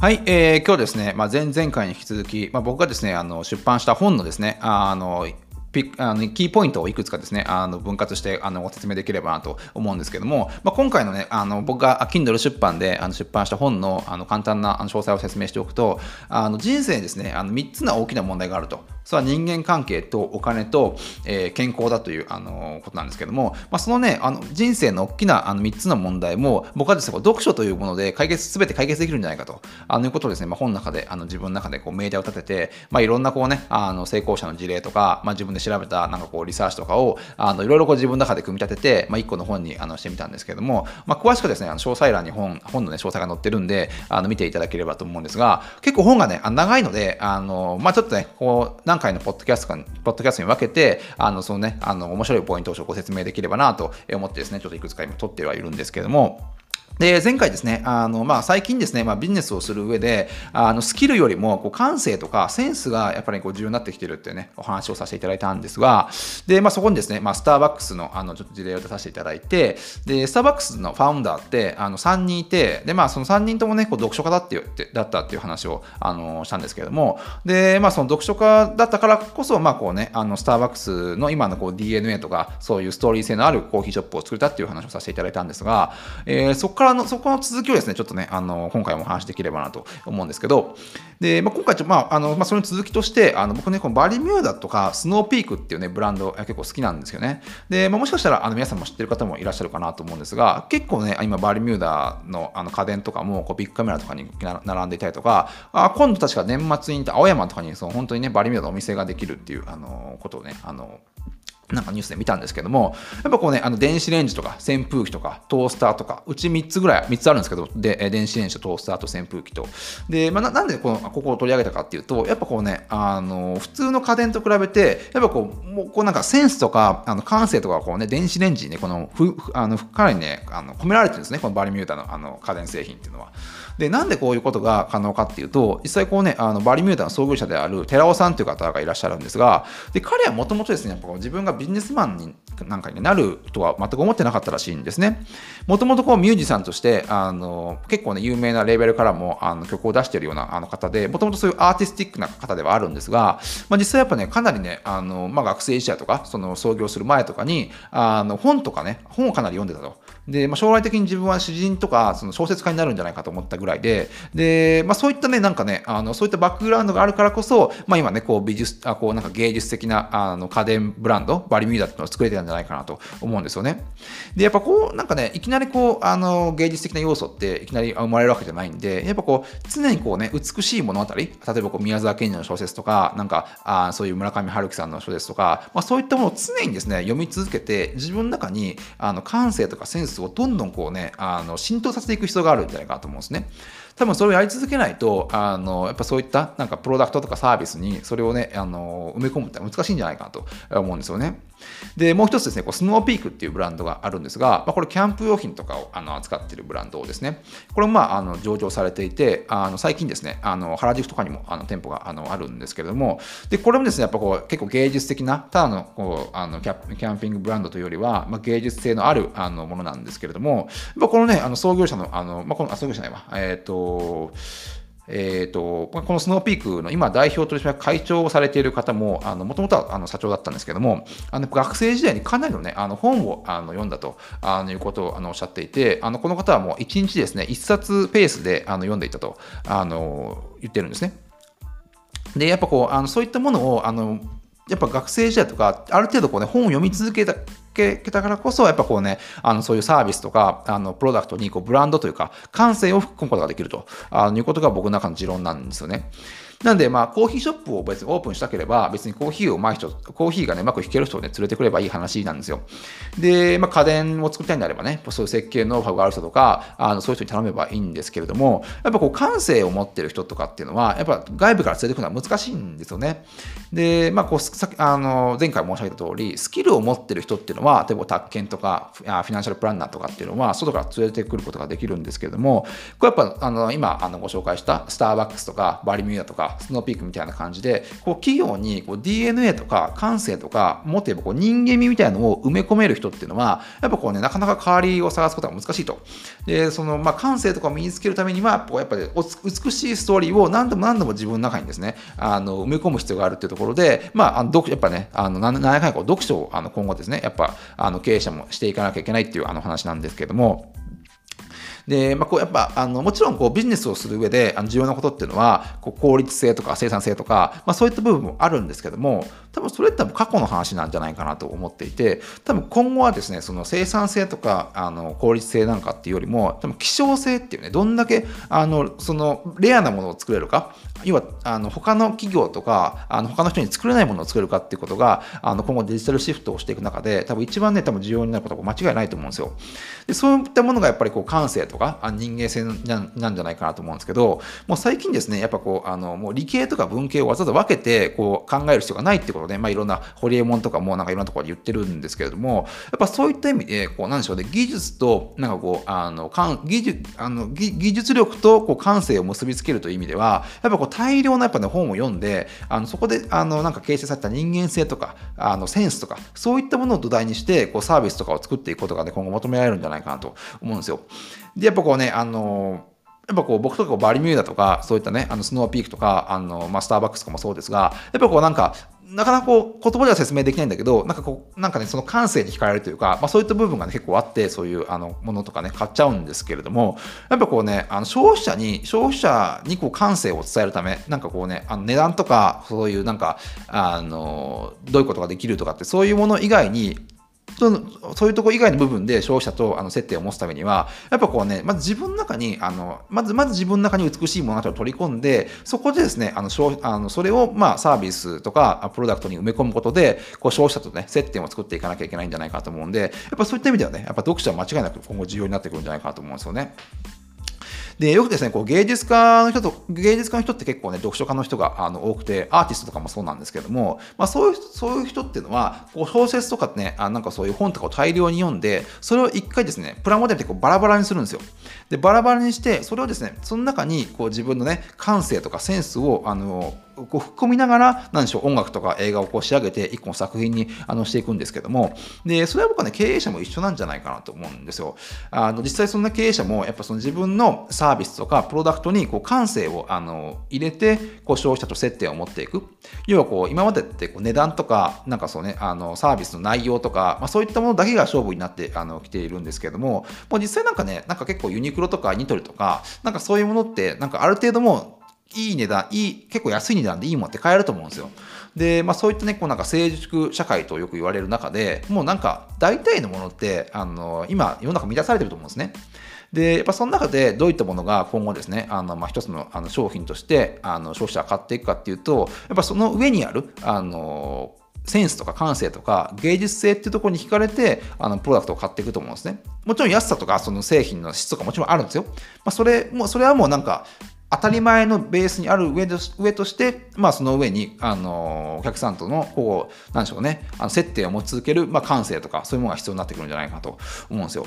はい、えー、今日ですね、まあ、前々回に引き続き、まあ、僕がですね、あの出版した本のですね、あのピあのキーポイントをいくつかですね、あの分割してあのご説明できればなと思うんですけども、まあ、今回のね、あの僕が Kindle 出版であの出版した本のあの簡単な詳細を説明しておくと、あの人生にですね、あの3つの大きな問題があると。それは人間関係とお金と、えー、健康だという、あのことなんですけども、まあ、そのね、あの人生の大きなあの3つの問題も、僕はですね、読書というもので解決、すべて解決できるんじゃないかと、あのいうことをですね、まあ、本の中で、あの自分の中でこう命題を立てて、まあ、いろんなこうね、あの成功者の事例とか、まあ、自分で調べたなんかこうリサーチとかを、あのいろいろこう自分の中で組み立てて、まあ、1個の本にあのしてみたんですけども、まあ、詳しくですね、あの詳細欄に本本の、ね、詳細が載ってるんで、あの見ていただければと思うんですが、結構本がね、長いので、あのまあ、ちょっとね、こう何回のポッドキャストポッドキャストに分けて、あの、そのね、あの、面白いポイントをご説明できればなと思ってですね、ちょっといくつか今撮ってはいるんですけれども、で、前回ですね、あの、まあ、最近ですね、まあ、ビジネスをする上で、あの、スキルよりも、こう、感性とかセンスがやっぱりこう重要になってきてるっていうね、お話をさせていただいたんですが、で、まあ、そこにですね、まあ、スターバックスの、あの、ちょっと事例を出させていただいて、で、スターバックスのファウンダーって、あの、3人いて、で、まあ、その3人ともね、こう、読書家だってだったっていう話を、あの、したんですけれども、で、まあ、その読書家だったからこそ、まあ、こうね、あの、スターバックスの今のこう、DNA とか、そういうストーリー性のあるコーヒーショップを作れたっていう話をさせていただいたんですが、えー、そそこからの、そこの続きをですね、ちょっとね、あの、今回もお話できればなと思うんですけど、で、まあ、今回ちょ、まあ、あの、まあ、その続きとして、あの、僕ね、このバリミューダとか、スノーピークっていうね、ブランド結構好きなんですよね。で、まあ、もしかしたら、あの、皆さんも知ってる方もいらっしゃるかなと思うんですが、結構ね、今、バリミューダのあの家電とかも、こう、ビッグカメラとかに並んでいたりとか、あ今度確か年末に青山とかに、その、本当にね、バリミューダのお店ができるっていう、あの、ことをね、あの、なんかニュースで見たんですけども、やっぱこうね、あの電子レンジとか扇風機とかトースターとか、うち3つぐらい、3つあるんですけど、で、電子レンジとトースターと扇風機と。で、まあ、なんでこのここを取り上げたかっていうと、やっぱこうね、あの、普通の家電と比べて、やっぱこう、もうこうなんかセンスとか、あの感性とかこうね、電子レンジにね、この、ふあのかなりね、あの込められてるんですね、このバリミュータのあの家電製品っていうのは。で、なんでこういうことが可能かっていうと、実際こうね、あのバリミューダの創業者である寺尾さんという方がいらっしゃるんですが、で彼はもともとですね、やっぱ自分がビジネスマンになんかになるとは全く思ってなかったらしいんですね。もともとこうミュージシャンとして、あの結構ね、有名なレーベルからもあの曲を出しているようなあの方で、もともとそういうアーティスティックな方ではあるんですが、まあ、実際やっぱね、かなりね、あのまあ、学生時代とか、その創業する前とかに、あの本とかね、本をかなり読んでたと。で、まあ、将来的に自分は詩人とかその小説家になるんじゃないかと思ったぐらいで、で、まあ、そういったね、なんかね、あのそういったバックグラウンドがあるからこそ、まあ、今ね、こう美術、あこうなんか芸術的なあの家電ブランド、バリミューダっていうのを作れてたんじゃないかなと思うんですよね。で、やっぱこう、なんかね、いきなりこう、あの芸術的な要素っていきなり生まれるわけじゃないんで、やっぱこう、常にこうね、美しい物語、例えばこう宮沢賢治の小説とか、なんかあそういう村上春樹さんの小説とか、まあ、そういったものを常にですね、読み続けて、自分の中にあの感性とかセンスをどんどんこうね、ね、あの浸透させていく必要があるんじゃないかなと思うんですね。多分それをやり続けないと、あの、やっぱそういったなんかプロダクトとかサービスにそれをね、あの、埋め込むって難しいんじゃないかなと思うんですよね。で、もう一つですね、こうスノーピークっていうブランドがあるんですが、まあ、これキャンプ用品とかをあの扱っているブランドですね。これもまあ、あの上場されていて、あの最近ですね、あの原宿とかにもあの店舗があのあるんですけれども、で、これもですね、やっぱこう結構芸術的な、ただのこうあのキャンピングブランドというよりは、まあ、芸術性のあるあのものなんですけれども、やっぱこのね、あの創業者の、あのまあ、このあ創業者じゃないわ、えっ、ー、と、えーと、このスノーピークの今代表取締役会長をされている方ももともとはあの社長だったんですけどもあの学生時代にかなりの,、ね、あの本をあの読んだとあのいうことをあのおっしゃっていてあのこの方はもう1日ですね1冊ペースであの読んでいたとあの言ってるんですね。でやっぱこうあのそういったものをあのやっぱ学生時代とかある程度こう、ね、本を読み続けたけたからこそ、やっぱこうね、あのそういうサービスとか、あのプロダクトにこうブランドというか、感性を含むことができるということが僕の中の持論なんですよね。なんで、まあ、コーヒーショップを別にオープンしたければ、別にコーヒーをうまい人、コーヒーがね、うまく弾ける人をね、連れてくればいい話なんですよ。で、まあ、家電を作りたいんであればね、そういう設計ノウハウがある人とか、あのそういう人に頼めばいいんですけれども、やっぱこう、感性を持ってる人とかっていうのは、やっぱ外部から連れてくるのは難しいんですよね。で、まあ、こう、さあの前回申し上げた通り、スキルを持ってる人っていうのは、例えば宅建とか、フィナンシャルプランナーとかっていうのは、外から連れてくることができるんですけれども、これやっぱ、あの今あのご紹介したスターバックスとか、バリミューダとか、スノーピークみたいな感じでこう企業にこう DNA とか感性とかもっと言えばこう人間味みたいなのを埋め込める人っていうのはやっぱこうねなかなか代わりを探すことが難しいと。でそのまあ感性とかを身につけるためにはこうやっぱり美しいストーリーを何度も何度も自分の中にですねあの埋め込む必要があるっていうところでまああのやっぱねあの何やかんや読書をあの今後ですねやっぱあの経営者もしていかなきゃいけないっていうあの話なんですけども。で、まあ、こうやっぱあのもちろんこうビジネスをする上であの重要なことっていうのはこう効率性とか生産性とか、まあ、そういった部分もあるんですけども多分それって過去の話なんじゃないかなと思っていて多分今後はですねその生産性とかあの効率性なんかっていうよりも多分希少性っていうねどんだけあのそのレアなものを作れるか要はあの他の企業とかあの他の人に作れないものを作れるかっていうことがあの今後デジタルシフトをしていく中で多分一番ね多分重要になることは間違いないと思うんですよ。でそういったものがやっぱりこう感性とかあ人間性なんじゃないかなと思うんですけどもう最近ですねやっぱこうあのもう理系とか文系をわざわざ分けてこう考える必要がないってことで、まあ、いろんなホリエモンとかもなんかいろんなところで言ってるんですけれどもやっぱそういった意味でこうなんでしょうね技術となんかこうあの技術あの技術力とこう感性を結びつけるという意味ではやっぱこう大量なやっぱ、ね、本を読んであのそこであのなんか形成された人間性とかあのセンスとかそういったものを土台にしてこうサービスとかを作っていくことが、ね、今後求められるんじゃないかなと思うんですよ。でやっぱこうねあのやっぱこう僕とかバリミューダとかそういったねあのスノーピークとかあの、まあ、スターバックスとかもそうですがやっぱこうなんかなかなかこう言葉では説明できないんだけどなんかこうなんかねその感性に惹かれるというか、まあ、そういった部分が、ね、結構あってそういうあのものとかね買っちゃうんですけれどもやっぱこうねあの消費者に消費者にこう感性を伝えるためなんかこうねあの値段とかそういうなんかあのどういうことができるとかってそういうもの以外にそのそういうとこ以外の部分で消費者とあの接点を持つためには、やっぱこうね、まず自分の中に、あのまずまず自分の中に美しいものを取り込んで、そこでですね、あのあのそれをまあサービスとかプロダクトに埋め込むことで、こう消費者とね、接点を作っていかなきゃいけないんじゃないかと思うんで、やっぱそういった意味ではね、やっぱ読者は間違いなく今後重要になってくるんじゃないかと思うんですよね。で、よくですね、こう芸術家の人と、芸術家の人って結構ね、読書家の人があの多くて、アーティストとかもそうなんですけども、まあそういう、そういう人っていうのは、こう小説とかね、あなんかそういう本とかを大量に読んで、それを一回ですね、プラモデルでこうバラバラにするんですよ。で、バラバラにして、それをですね、その中にこう自分のね、感性とかセンスを、あの、こう吹っ込みながら、なんでしょう、音楽とか映画をこう仕上げて、一個の作品にあのしていくんですけども、で、それは僕はね、経営者も一緒なんじゃないかなと思うんですよ。あの実際そんな経営者も、やっぱその自分のサービスとかプロダクトにこう感性をあの入れて、こう消費者と接点を持っていく。要はこう、今までってこう値段とか、なんかそうね、あのサービスの内容とか、まあ、そういったものだけが勝負になってあの来ているんですけども、もう実際なんかね、なんか結構ユニクロとかニトリとか、なんかそういうものって、なんかある程度もいい値段、いい、結構安い値段でいいものって買えると思うんですよ。で、まあそういったね、こうなんか成熟社会とよく言われる中で、もうなんか大体のものって、あの、今世の中満たされてると思うんですね。で、やっぱその中でどういったものが今後ですね、あの、まあ一つのあの商品として、あの、消費者が買っていくかっていうと、やっぱその上にある、あの、センスとか感性とか芸術性っていうところに惹かれてあのプロダクトを買っていくと思うんですね。もちろん安さとかその製品の質とかもちろんあるんですよ。まあ、それもうそれはもうなんか当たり前のベースにある上上として、まあ、その上に、あのお客さんとのこうなんでしょうねあの接点を持ち続ける、まあ、感性とかそういうものが必要になってくるんじゃないかと思うんですよ。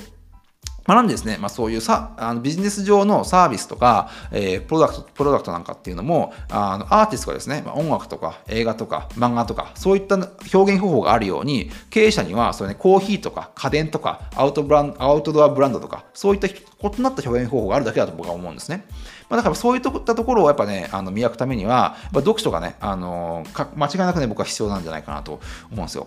まあ、なんでですね、まあ、そういうさあのビジネス上のサービスとか、えー、プロダクト、プロダクトなんかっていうのも、あのアーティストがですね、まあ、音楽とか映画とか漫画とか、そういった表現方法があるように、経営者にはそれ、ね、コーヒーとか家電とかアウトブランアウトドアブランドとか、そういった異なった表現方法があるだけだと僕は思うんですね。まあ、だからそういったところをやっぱね、あの磨くためには、やっぱ読書がね、あの間違いなくね、僕は必要なんじゃないかなと思うんですよ。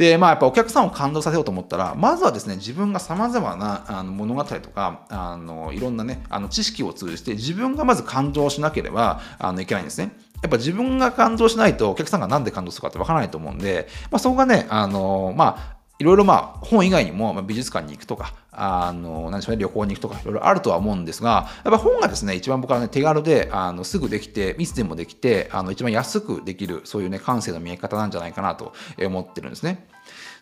で、まあ、やっぱお客さんを感動させようと思ったら、まずはですね、自分が様々なあの物語とか、あのいろんなね、あの知識を通じて、自分がまず感動しなければあのいけないんですね。やっぱ自分が感動しないとお客さんが何で感動するかってわからないと思うんで、まあ、そこがね、あのまあ、いろいろまあ本以外にも美術館に行くとか、あの、何でしょうね、旅行に行くとか、いろいろあるとは思うんですが、やっぱ本がですね、一番僕はね、手軽で、あの、すぐできて、密でもできて、あの、一番安くできる、そういうね、感性の見え方なんじゃないかなと思ってるんですね。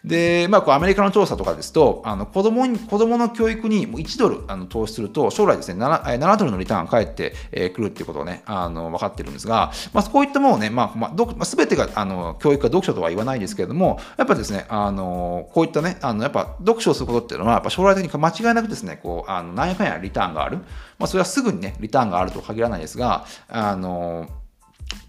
で、まあ、こうアメリカの調査とかですと、あの子供に子供の教育に1ドルあの投資すると、将来ですね7、7ドルのリターンが返ってくるっていうことをね、あの分かってるんですが、まあ、こういったものをね、まあまあ、全てがあの教育か読書とは言わないですけれども、やっぱですね、あのこういったね、あのやっぱ読書をすることっていうのは、やっぱ将来的に間違いなくですね、こうあの何やかんやリターンがある。まあ、それはすぐにね、リターンがあるとは限らないですが、あの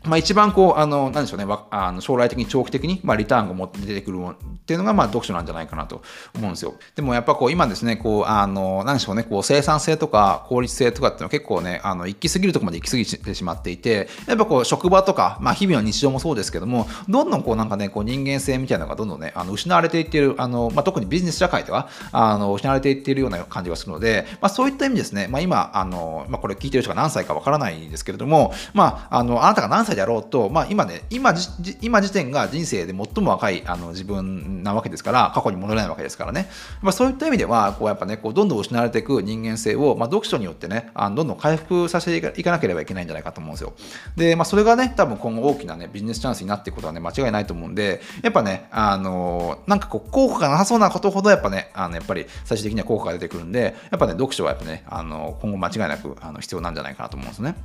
まあ、一番こう、あの、なんでしょうね、あの将来的に長期的に、まあ、リターンが持って出てくるっていうのが、まあ、読書なんじゃないかなと思うんですよ。でもやっぱこう、今ですね、こう、あの、なんでしょうね、こう、生産性とか効率性とかっていうのは結構ね、あの、行き過ぎるとこまで行き過ぎてしまっていて、やっぱこう、職場とか、まあ、日々の日常もそうですけども、どんどんこう、なんかね、こう、人間性みたいなのがどんどんね、あの失われていっている、あの、まあ、特にビジネス社会では、あの、失われていっているような感じがするので、まあ、そういった意味ですね、まあ、今、あの、まあ、これ聞いてる人が何歳かわからないんですけれども、まあ、あの、あなたが何歳であろうと、まあ、今ね、今今時点が人生で最も若いあの自分なわけですから、過去に戻れないわけですからね。まあ、そういった意味では、こうやっぱね、こうどんどん失われていく人間性を、まあ、読書によってね、あのどんどん回復させていかなければいけないんじゃないかと思うんですよ。で、まあ、それがね、多分今後大きなね、ビジネスチャンスになっていくことはね、間違いないと思うんで、やっぱね、あのなんかこう、効果がなさそうなことほど、やっぱね、あのやっぱり最終的には効果が出てくるんで、やっぱね、読書はやっぱね、あの今後間違いなくあの必要なんじゃないかなと思うんですね。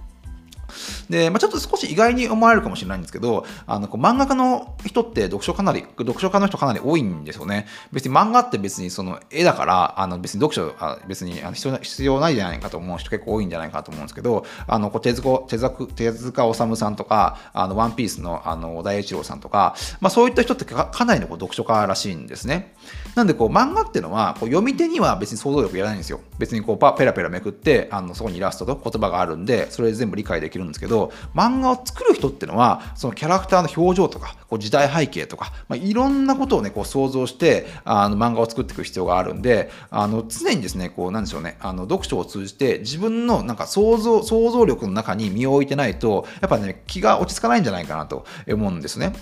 で、まあ、ちょっと少し意外に思われるかもしれないんですけど、あのこう漫画家の人って読書かなり、読書家の人かなり多いんですよね。別に漫画って別にその絵だから、あの別に読書あ別にあの必要必要ないじゃないかと思う人結構多いんじゃないかと思うんですけど、あのこう手塚手塚手塚治虫さんとか、あのワンピースのあの小田栄一郎さんとか、まあ、そういった人ってかなりのこう読書家らしいんですね。なんでこう漫画っていうのはこう読み手には別に想像力いらないんですよ。別にこうパペラペラめくってあのそこにイラストと言葉があるんでそれ全部理解できるんですけど漫画を作る人っていうのはそのキャラクターの表情とかこう時代背景とか、まあ、いろんなことをねこう想像してあの漫画を作っていく必要があるんであの常にですねこうなんでしょうねあの読書を通じて自分のなんか想像想像力の中に身を置いてないとやっぱね気が落ち着かないんじゃないかなと思うんですね。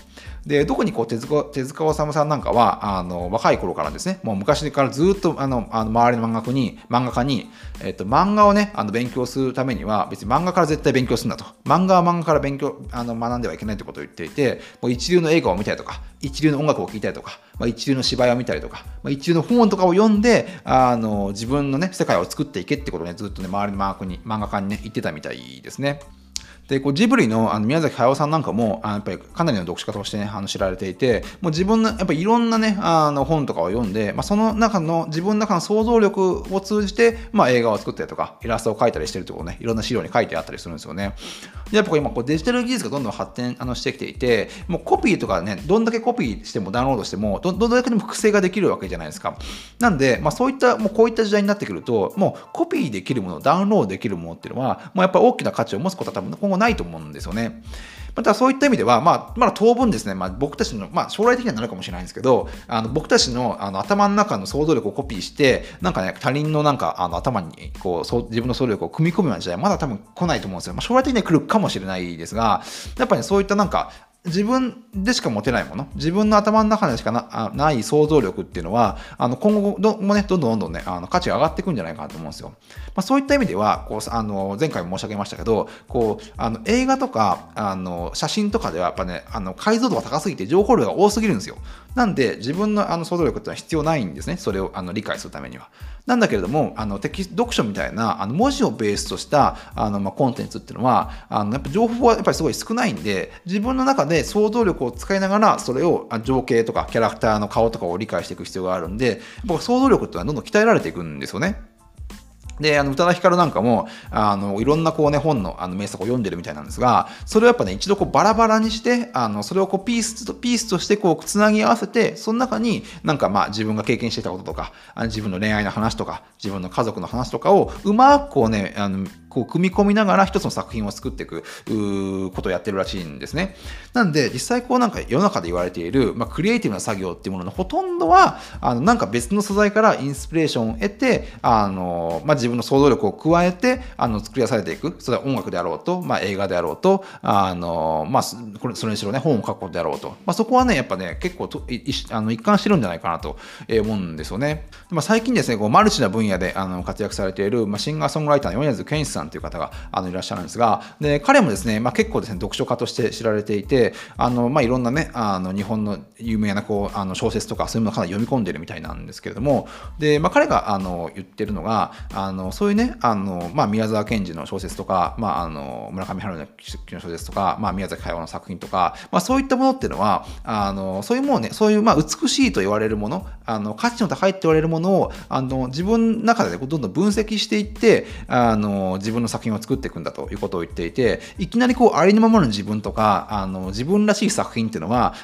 で特にこう手塚手塚治虫さんなんかはあの若い頃からですねもう昔からずっとあのあの周りの漫画家に漫画家に、えっと、漫画をねあの勉強するためには別に漫画から絶対勉強するんだと漫画は漫画から勉強あの学んではいけないってことを言っていてもう一流の映画を見たりとか一流の音楽を聴いたりとか、まあ、一流の芝居を見たりとか、まあ、一流の本とかを読んであの自分のね世界を作っていけってことをねずっとね周りのマークに漫画家にね言ってたみたいですね。でこうジブリのあの宮崎駿さんなんかもあやっぱりかなりの読書家として、ね、あの知られていてもう自分のやっぱりいろんな、ね、あの本とかを読んで、まあ、その中の自分の中の想像力を通じて、まあ、映画を作ったりとかイラストを描いたりしてるところねいろんな資料に書いてあったりするんですよね。でやっぱ今こうデジタル技術がどんどん発展あのしてきていてもうコピーとかねどんだけコピーしてもダウンロードしてもどどんだけでも複製ができるわけじゃないですか。なんで、まあ、そういったもうこういった時代になってくるともうコピーできるものダウンロードできるものっていうのはもうやっぱり大きな価値を持つことは多分今後ないと思うんですよね。またそういった意味では、まあ、まだ当分ですね、まあ、僕たちの、まあ、将来的にはなるかもしれないんですけど、あの僕たちのあの頭の中の想像力をコピーして、なんかね、他人のなんかあの頭にこうそう自分の想像力を組み込むような時代、まだ多分来ないと思うんですよ。まあ、将来的には来るかもしれないですが、やっぱり、ね、そういったなんか、自分でしか持てないもの、自分の頭の中でしかなない想像力っていうのは、あの今後どもね、どんどんどんどんね、あの価値が上がっていくんじゃないかなと思うんですよ。まあ、そういった意味では、こうあの前回も申し上げましたけど、こうあの映画とかあの写真とかではやっぱね、あの解像度が高すぎて情報量が多すぎるんですよ。なんで、自分のあの想像力ってのは必要ないんですね、それをあの理解するためには。なんだけれども、あのテキ読書みたいなあの文字をベースとしたあの、まあ、コンテンツっていうのは、あのやっぱ情報はやっぱりすごい少ないんで、自分の中で想像力を使いながら、それを情景とかキャラクターの顔とかを理解していく必要があるんで、やっぱ想像力っていうのはどんどん鍛えられていくんですよね。で、あの、宇多田ヒカルなんかも、あの、いろんなこうね、本のあの名作を読んでるみたいなんですが、それをやっぱね、一度こうバラバラにして、あの、それをこうピースと、ピースとしてこう、つなぎ合わせて、その中になんかまあ自分が経験してたこととか、自分の恋愛の話とか、自分の家族の話とかを、うまくこうね、あの、こう組み込みながら一つの作品を作っていくことをやってるらしいんですね。なんで実際こうなんか世の中で言われている、まあ、クリエイティブな作業っていうもののほとんどはあのなんか別の素材からインスピレーションを得てあの、まあ、自分の想像力を加えてあの作り出されていくそれは音楽であろうと、まあ、映画であろうとあの、まあ、これそれにしろね本を書くことであろうと、まあ、そこはねやっぱね結構とあの一貫してるんじゃないかなと思うんですよね。まあ、最近ですねこうマルチな分野であの活躍されている、まあ、シンガーソングライターの米津玄師さんさんという方があのいらっしゃるんですが、で彼もですね、まあ、結構ですね、読書家として知られていて、あのまあ、いろんなね、あの日本の有名なこうあの小説とか、そういうものをかなり読み込んでるみたいなんですけれども、でまあ、彼があの言ってるのが、あのそういうね、あのまあ、宮沢賢治の小説とか、まあ、あの村上春樹の小説とか、まあ、宮崎駿の作品とか、まあ、そういったものっていうのは、あのそういうものね、そういうまあ美しいと言われるもの、あの価値の高いって言われるものをあの自分の中で、ね、どんどん分析していって、あの自自分の作品を作っていくんだということを言っていていきなりこうありのままの自分とかあの自分らしい作品っていうのは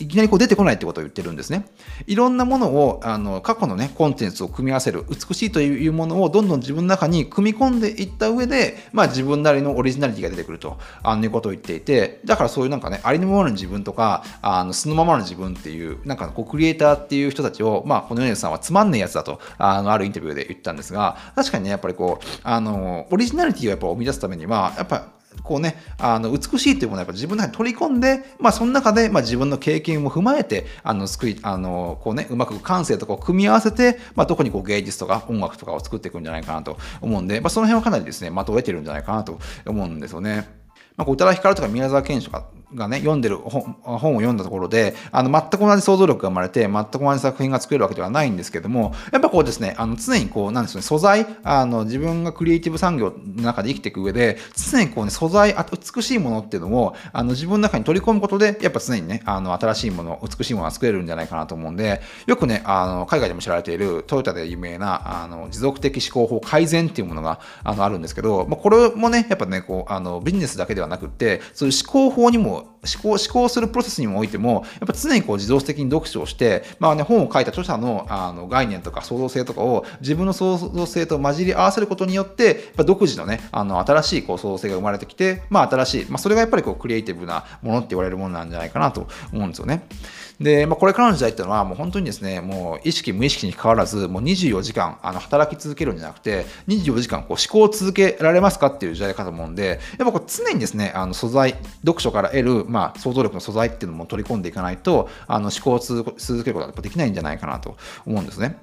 いきなりこう出てこないってことを言ってるんですね。いろんなものをあの過去のねコンテンツを組み合わせる美しいというものをどんどん自分の中に組み込んでいった上で、まあ、自分なりのオリジナリティが出てくるとあのいうことを言っていてだからそういうなんかねありのままの自分とかあの素のままの自分っていうなんかこうクリエイターっていう人たちを、まあ、この米津さんはつまんねえやつだとあのあるインタビューで言ったんですが確かにねやっぱりこうあのオリジナリティをやっぱ生み出すためにはやっぱこうね、あの美しいというものをやっぱ自分の中に取り込んで、まあ、その中で、まあ、自分の経験も踏まえて、あの救いあのこうね、うまく感性とかを組み合わせて、まあ、特にこう芸術とか音楽とかを作っていくんじゃないかなと思うんで、まあ、その辺はかなりですね、まとえてるんじゃないかなと思うんですよね。まあ、宇多田ヒカルとか宮沢賢治とかがね、読んでる本本を読んだところで、あの、全く同じ想像力が生まれて、全く同じ作品が作れるわけではないんですけども、やっぱこうですね、あの、常にこう、なんですね、素材、あの、自分がクリエイティブ産業の中で生きていく上で、常にこうね、素材、あ美しいものっていうのを、あの、自分の中に取り込むことで、やっぱ常にね、あの、新しいもの、美しいものが作れるんじゃないかなと思うんで、よくね、あの、海外でも知られている、トヨタで有名な、あの、持続的思考法改善っていうものが、あの、あるんですけど、まあ、これもね、やっぱね、こう、あの、ビジネスだけではなくって、そういう思考法にも、思考、思考するプロセスにもおいても、やっぱ常にこう自動的に読書をして、まあね、本を書いた著者のあの概念とか創造性とかを自分の創造性と混じり合わせることによって、やっぱ独自のね、あの新しいこう創造性が生まれてきて、まあ新しい、まあそれがやっぱりこうクリエイティブなものって言われるものなんじゃないかなと思うんですよね。で、まあこれからの時代っていうのはもう本当にですね、もう意識無意識に関わらず、もう24時間あの働き続けるんじゃなくて、24時間こう思考を続けられますかっていう時代かと思うんで、やっぱこう常にですね、あの素材、読書から得る、まあ想像力の素材っていうのも取り込んでいかないと、あの思考を続けることはできないんじゃないかなと思うんですね。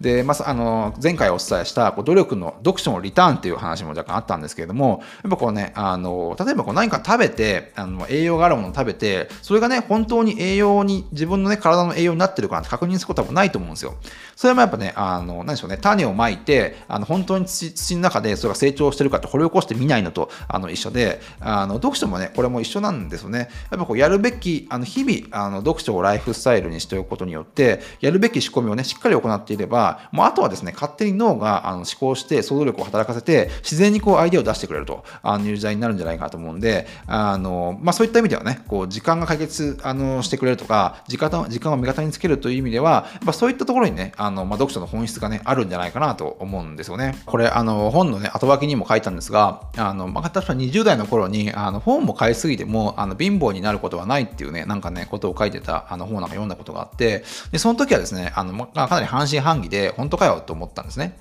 で、まあ、あの前回お伝えしたこう努力の読書のリターンっていう話も若干あったんですけれどもやっぱこうねあの例えばこう何か食べてあの栄養があるものを食べてそれがね本当に栄養に自分のね体の栄養になってるかなって確認することはないと思うんですよ。それもやっぱねあの何でしょうね種をまいてあの本当に土土の中でそれが成長してるかって掘り起こしてみないのとあの一緒であの読書もねこれも一緒なんですよね。やっぱこうやるべきあの日々あの読書をライフスタイルにしておくことによってやるべき仕込みをねしっかり行っていればもうあとはですね、勝手に脳があの思考して想像力を働かせて、自然にこうアイデアを出してくれるとあのいう時代になるんじゃないかなと思うんで、あのまあ、そういった意味ではね、こう時間が解決あのしてくれるとか、時間時間を味方につけるという意味では、やっぱそういったところにね、あのまあ、読書の本質がね、あるんじゃないかなと思うんですよね。これ、あの本のね、後書きにも書いたんですが、あのまあ、確か20代の頃にあの本も買いすぎてもあの貧乏になることはないっていうね、なんかね、ことを書いてたあの本なんか読んだことがあって、でその時はですね、あのまあ、かなり半信半疑で、本当かよと思ったんですね。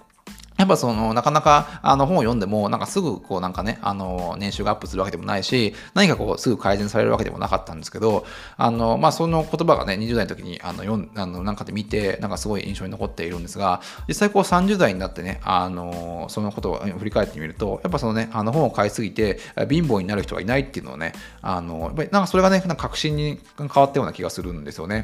やっぱその、なかなか、あの、本を読んでも、なんかすぐ、こう、なんかね、あの、年収がアップするわけでもないし、何かこう、すぐ改善されるわけでもなかったんですけど、あの、まあ、その言葉がね、20代の時に、あの、読ん、あの、なんかで見て、なんかすごい印象に残っているんですが、実際こう、30代になってね、あの、そのことを振り返ってみると、やっぱそのね、あの、本を買いすぎて、貧乏になる人がいないっていうのをね、あの、やっぱりなんかそれがね、なんか確信に変わったような気がするんですよね。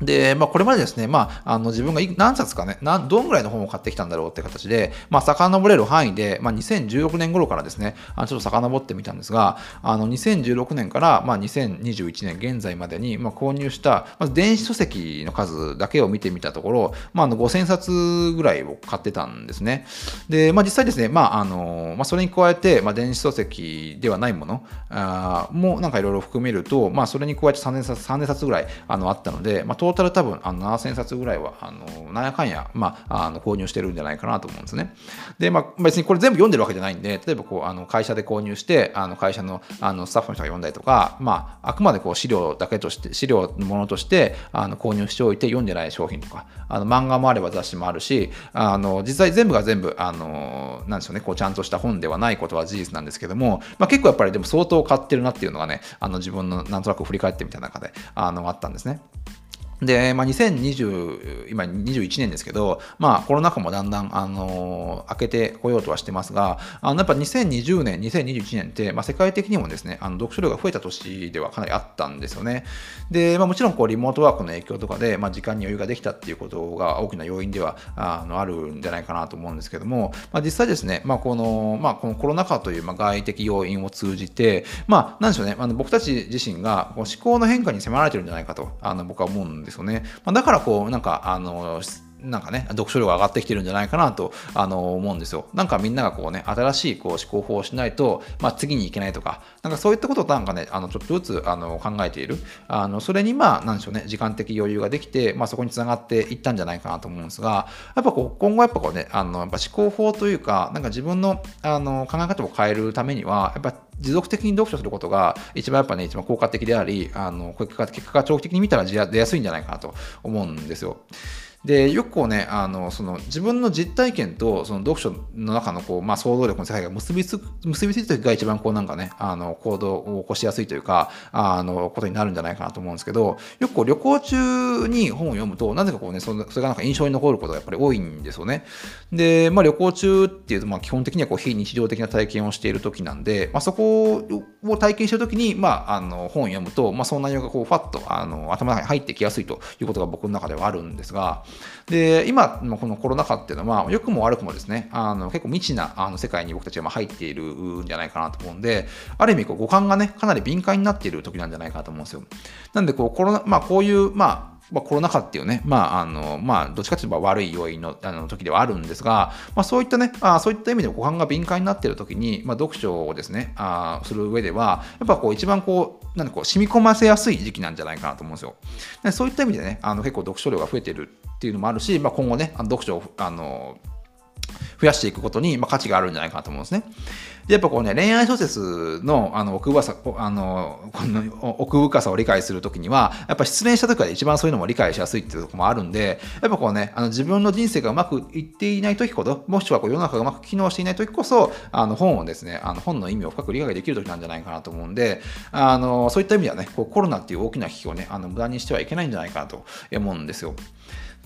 で、まあ、これまでですね、まあ、あの自分が何冊かね、どんぐらいの本を買ってきたんだろうって形で、まあ、遡れる範囲で、まあ、2016年頃からですね、あちょっと遡ってみたんですが、あの2016年から、まあ、2021年現在までに、まあ、購入した、まず電子書籍の数だけを見てみたところ、まあ、あの5000冊ぐらいを買ってたんですね。で、まあ、実際ですね、まああのまあ、それに加えて、まあ、電子書籍ではないものあもなんかいろいろ含めると、まあ、それに加えて3000冊 ,3000 冊ぐらいあのあったので、まあ、トータル多分あの7000冊ぐらいは、あのなんやかんや、まあ、あの購入してるんじゃないかなと思うんですね。で、まあ、別にこれ全部読んでるわけじゃないんで、例えばこうあの会社で購入して、あの会社のあのスタッフの人が読んだりとか、まあ、あくまでこう資料だけとして、資料のものとしてあの購入しておいて読んでない商品とか、あの漫画もあれば雑誌もあるし、あの実際全部が全部、あのなんでしょうね、こうちゃんとした本ではないことは事実なんですけども、まあ、結構やっぱりでも相当買ってるなっていうのがね、あの自分のなんとなく振り返ってみた中であのあったんですね。で、まあ、2020、今21年ですけど、まあ、コロナ禍もだんだん、あのー、明けてこようとはしてますが、あのやっぱ2020年、2021年って、まあ、世界的にもですね、あの読書量が増えた年ではかなりあったんですよね。で、まあ、もちろんこうリモートワークの影響とかで、まあ、時間に余裕ができたっていうことが大きな要因ではあのあるんじゃないかなと思うんですけども、まあ、実際ですね、まあ、この、まあ、このコロナ禍というまあ外的要因を通じて、まあ、なんでしょうね、あの僕たち自身がこう思考の変化に迫られてるんじゃないかと、あの僕は思うんですよね。まあ、だからこう、なんか、あの、なんかね、読書量が上がってきてるんじゃないかなとあの思うんですよ。なんかみんながこうね、新しいこう思考法をしないと、まあ、次に行けないとか、なんかそういったことをなんかね、あのちょっとずつあの考えている。あのそれにまあ、なんでしょうね、時間的余裕ができて、まあ、そこにつながっていったんじゃないかなと思うんですが、やっぱこう今後やっぱこうね、あのやっぱ思考法というか、なんか自分のあの考え方を変えるためには、やっぱ持続的に読書することが一番やっぱね、一番効果的であり、あの結果結果が長期的に見たら出やすいんじゃないかなと思うんですよ。でよくこうねあのその自分の実体験とその読書の中のこう、まあ、想像力の世界が結びつ結びついた時が一番こうなんかねあの行動を起こしやすいというかあのことになるんじゃないかなと思うんですけどよくこう旅行中に本を読むとなぜかこうねそれがなんか印象に残ることがやっぱり多いんですよね。で、まあ、旅行中っていうと、まあ、基本的にはこう非日常的な体験をしている時なんで、まあ、そこを体験してる時に、まあ、あの本を読むと、まあ、その内容がこうファッとあの頭の中に入ってきやすいということが僕の中ではあるんですがで、今のこのコロナ禍っていうのは、良くも悪くもですね、あの結構未知なあの世界に僕たちが入っているんじゃないかなと思うんで、ある意味こう五感がね、かなり敏感になっている時なんじゃないかなと思うんですよ。なんでこうコロナ、まあこういう、まあまあ、コロナ禍っていうね、まあ、あの、まあ、どっちかというと悪い要因のあの時ではあるんですが、まあ、そういったね、あそういった意味で五感が敏感になっている時に、まあ、読書をですね、あする上では、やっぱこう、一番こう、なんこう、染み込ませやすい時期なんじゃないかなと思うんですよ。でそういった意味でね、あの結構読書量が増えてるっていうのもあるし、まあ、今後ね、読書を、あの、増やしていくことに、まあ、価値があるんじゃないかなと思うんですね。で、やっぱこうね、恋愛小説のあの奥深さ、あの、この奥深さを理解するときには、やっぱ失恋したときは一番そういうのも理解しやすいっていうところもあるんで、やっぱこうね、あの自分の人生がうまくいっていないときほど、もしくはこう世の中がうまく機能していないときこそ、あの本をですね、あの本の意味を深く理解できるときなんじゃないかなと思うんで、あのそういった意味ではね、こうコロナっていう大きな危機をね、あの無駄にしてはいけないんじゃないかなと思うんですよ。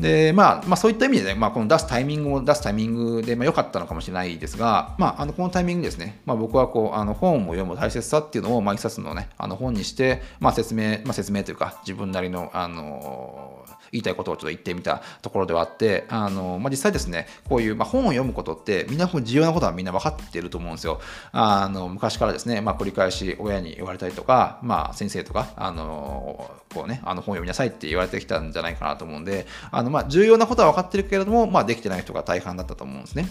で、まあ、まあ、そういった意味でね、まあ、この出すタイミングを出すタイミングで、まあ、良かったのかもしれないですが、まあ、あのこのタイミングですね、まあ、僕はこうあの本を読む大切さっていうのを、まあ、一冊のね、あの本にして、まあ、説明、まあ、説明というか、自分なりの、あの言いたいことをちょっと言ってみたところではあって、あのまあ、実際ですね、こういう、まあ、本を読むことって、みんな重要なことはみんな分かっていると思うんですよ。あの昔からですね、まあ、繰り返し親に言われたりとか、まあ、先生とか、あのこうね、あの本を読みなさいって言われてきたんじゃないかなと思うんで、あのまあ重要なことは分かってるけれども、まあ、できてない人が大半だったと思うんですね。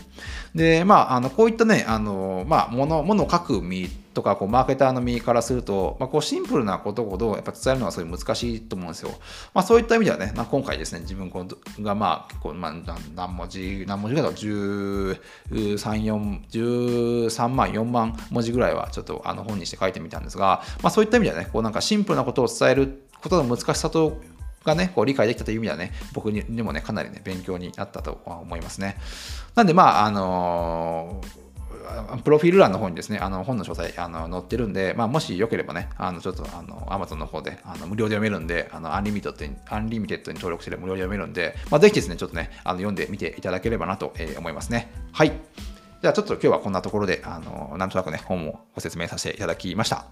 で、まあ、あのこういったね、あのまあ、ものものを書く身とかこうマーケターの身からすると、まあ、こうシンプルなことほどやっぱ伝えるのはすごい難しいと思うんですよ。まあ、そういった意味ではね、まあ、今回ですね、自分がまあ結構、まあ、何文字、何文字ぐらいだ13、4、13万、4万文字ぐらいはちょっとあの本にして書いてみたんですが、まあ、そういった意味ではね、こうなんかシンプルなことを伝えることの難しさとがね、こう理解できたという意味ではね、僕にもね、かなりね、勉強になったと思いますね。なんで、まあ、あのープロフィール欄の方にですね、あの本の詳細あの載ってるんで、まあ、もしよければね、あのちょっとあの Amazon の方であの無料で読めるんで、あのアンリミテッドにアンリミテッドに登録して無料で読めるんで、まあ、ぜひですね、ちょっとね、あの読んでみていただければなと思いますね。はい。じゃあちょっと今日はこんなところで、あのなんとなくね、本をご説明させていただきました。